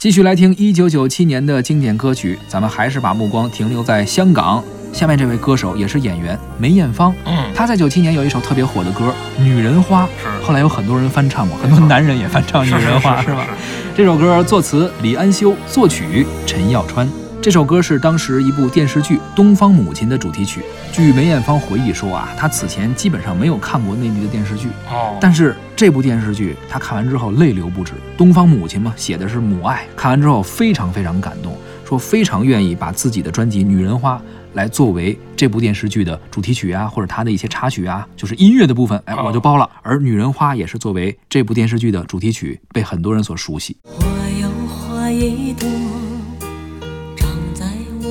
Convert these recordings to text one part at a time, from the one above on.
继续来听一九九七年的经典歌曲，咱们还是把目光停留在香港。下面这位歌手也是演员梅艳芳，嗯，她在九七年有一首特别火的歌《女人花》，是后来有很多人翻唱过，很多男人也翻唱《女人花》，是吧？？这首歌作词李安修，作曲陈耀川。这首歌是当时一部电视剧《东方母亲》的主题曲。据梅艳芳回忆说啊，她此前基本上没有看过内地的电视剧，哦，但是这部电视剧她看完之后泪流不止。东方母亲嘛，写的是母爱，看完之后非常非常感动，说非常愿意把自己的专辑《女人花》来作为这部电视剧的主题曲啊，或者它的一些插曲啊，就是音乐的部分，哎，哦我就包了。而《女人花》也是作为这部电视剧的主题曲，被很多人所熟悉。花有花一朵，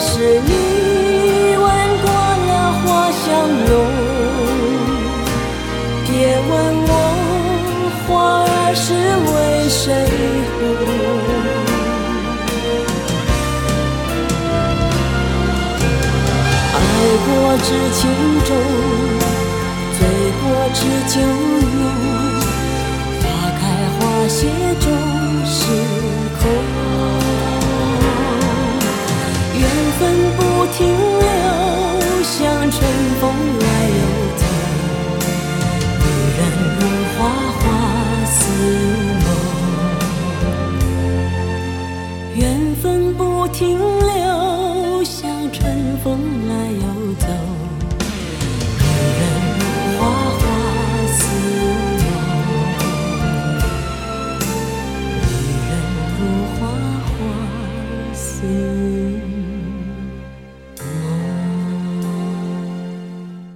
是你闻过了花香浓，别问我花儿是为谁红。爱过知情重，醉过知酒浓。花开花谢终是空。停留像春风来又走。